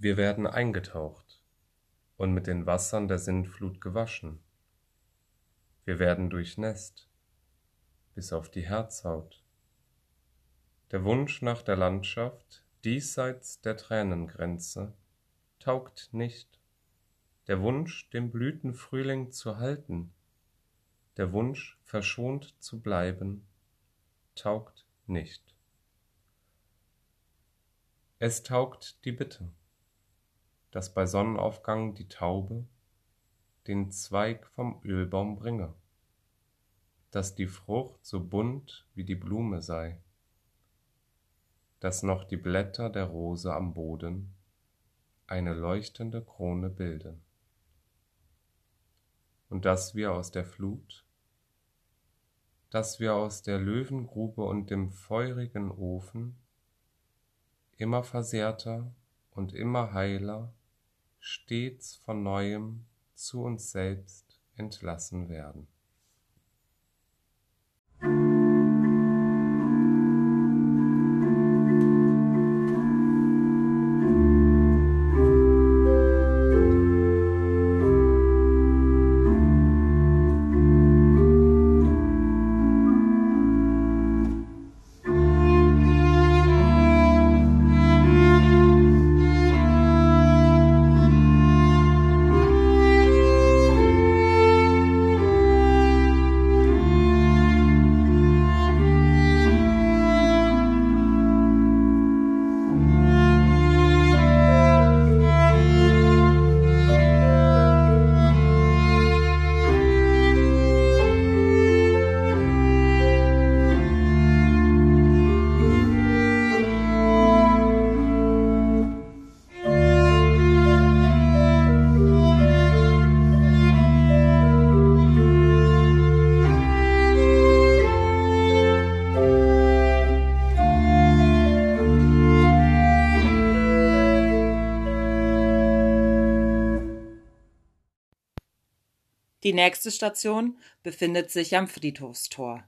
Wir werden eingetaucht und mit den Wassern der Sintflut gewaschen. Wir werden durchnässt bis auf die Herzhaut. Der Wunsch nach der Landschaft diesseits der Tränengrenze taugt nicht. Der Wunsch, den Blütenfrühling zu halten, der Wunsch, verschont zu bleiben, taugt nicht. Es taugt die Bitte dass bei Sonnenaufgang die Taube den Zweig vom Ölbaum bringe, dass die Frucht so bunt wie die Blume sei, dass noch die Blätter der Rose am Boden eine leuchtende Krone bilden, und dass wir aus der Flut, dass wir aus der Löwengrube und dem feurigen Ofen immer versehrter und immer heiler stets von neuem zu uns selbst entlassen werden. Die nächste Station befindet sich am Friedhofstor